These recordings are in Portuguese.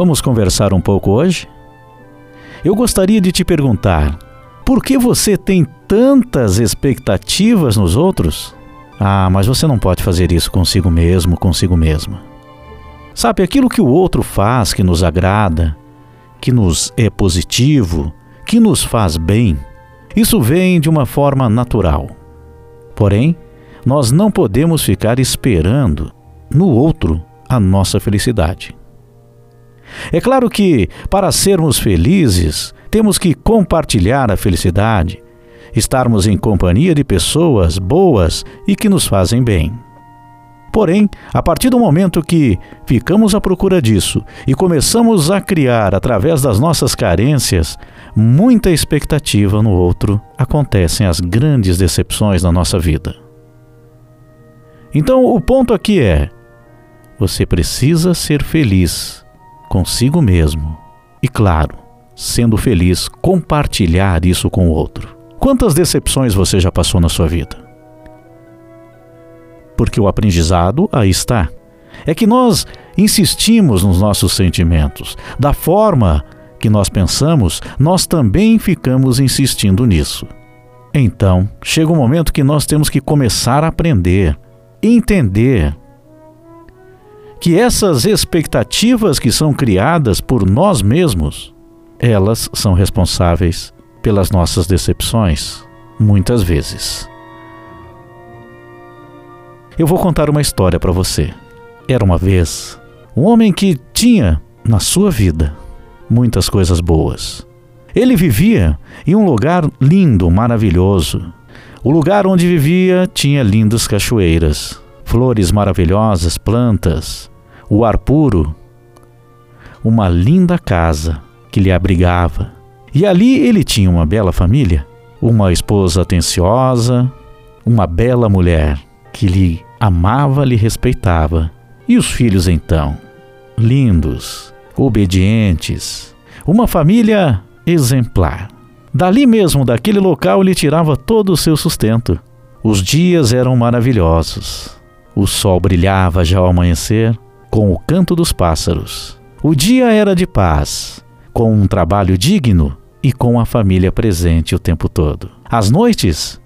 Vamos conversar um pouco hoje? Eu gostaria de te perguntar: por que você tem tantas expectativas nos outros? Ah, mas você não pode fazer isso consigo mesmo, consigo mesma. Sabe, aquilo que o outro faz que nos agrada, que nos é positivo, que nos faz bem, isso vem de uma forma natural. Porém, nós não podemos ficar esperando no outro a nossa felicidade. É claro que, para sermos felizes, temos que compartilhar a felicidade, estarmos em companhia de pessoas boas e que nos fazem bem. Porém, a partir do momento que ficamos à procura disso e começamos a criar, através das nossas carências, muita expectativa no outro, acontecem as grandes decepções na nossa vida. Então, o ponto aqui é: você precisa ser feliz consigo mesmo e, claro, sendo feliz, compartilhar isso com o outro. Quantas decepções você já passou na sua vida? porque o aprendizado aí está. É que nós insistimos nos nossos sentimentos. Da forma que nós pensamos, nós também ficamos insistindo nisso. Então, chega um momento que nós temos que começar a aprender, entender que essas expectativas que são criadas por nós mesmos, elas são responsáveis pelas nossas decepções, muitas vezes. Eu vou contar uma história para você. Era uma vez um homem que tinha na sua vida muitas coisas boas. Ele vivia em um lugar lindo, maravilhoso. O lugar onde vivia tinha lindas cachoeiras, flores maravilhosas, plantas, o ar puro, uma linda casa que lhe abrigava. E ali ele tinha uma bela família, uma esposa atenciosa, uma bela mulher que lhe amava, lhe respeitava. E os filhos então? Lindos, obedientes, uma família exemplar. Dali mesmo, daquele local, ele tirava todo o seu sustento. Os dias eram maravilhosos. O sol brilhava já ao amanhecer, com o canto dos pássaros. O dia era de paz, com um trabalho digno e com a família presente o tempo todo. As noites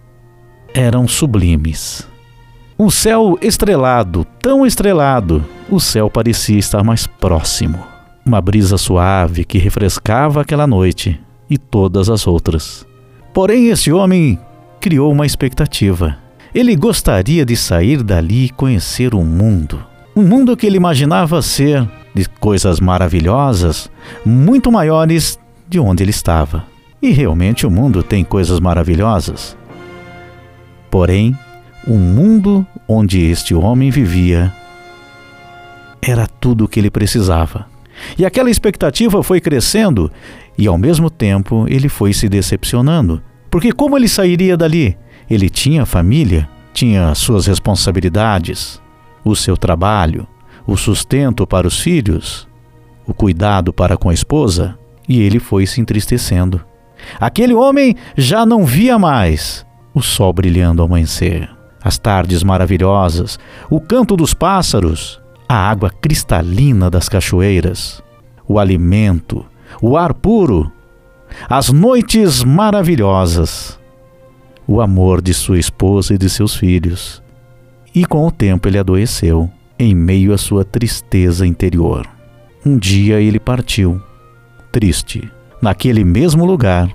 eram sublimes. Um céu estrelado, tão estrelado, o céu parecia estar mais próximo. Uma brisa suave que refrescava aquela noite e todas as outras. Porém, esse homem criou uma expectativa. Ele gostaria de sair dali e conhecer o mundo. Um mundo que ele imaginava ser de coisas maravilhosas, muito maiores de onde ele estava. E realmente o mundo tem coisas maravilhosas. Porém, o mundo onde este homem vivia era tudo o que ele precisava. E aquela expectativa foi crescendo e, ao mesmo tempo, ele foi se decepcionando. Porque, como ele sairia dali? Ele tinha família, tinha suas responsabilidades, o seu trabalho, o sustento para os filhos, o cuidado para com a esposa, e ele foi se entristecendo. Aquele homem já não via mais o sol brilhando ao amanhecer as tardes maravilhosas, o canto dos pássaros, a água cristalina das cachoeiras, o alimento, o ar puro, as noites maravilhosas, o amor de sua esposa e de seus filhos. E com o tempo ele adoeceu, em meio à sua tristeza interior. Um dia ele partiu, triste. Naquele mesmo lugar,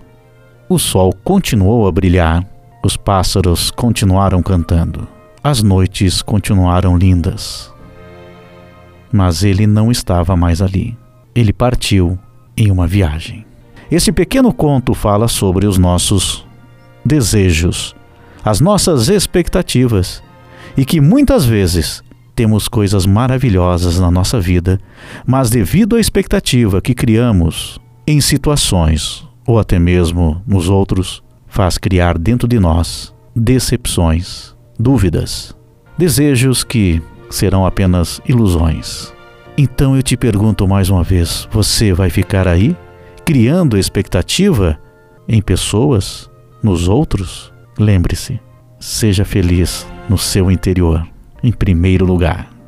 o sol continuou a brilhar os pássaros continuaram cantando. As noites continuaram lindas. Mas ele não estava mais ali. Ele partiu em uma viagem. Esse pequeno conto fala sobre os nossos desejos, as nossas expectativas e que muitas vezes temos coisas maravilhosas na nossa vida, mas devido à expectativa que criamos em situações ou até mesmo nos outros, faz criar dentro de nós decepções, dúvidas, desejos que serão apenas ilusões. Então eu te pergunto mais uma vez: você vai ficar aí criando expectativa em pessoas, nos outros? Lembre-se, seja feliz no seu interior, em primeiro lugar.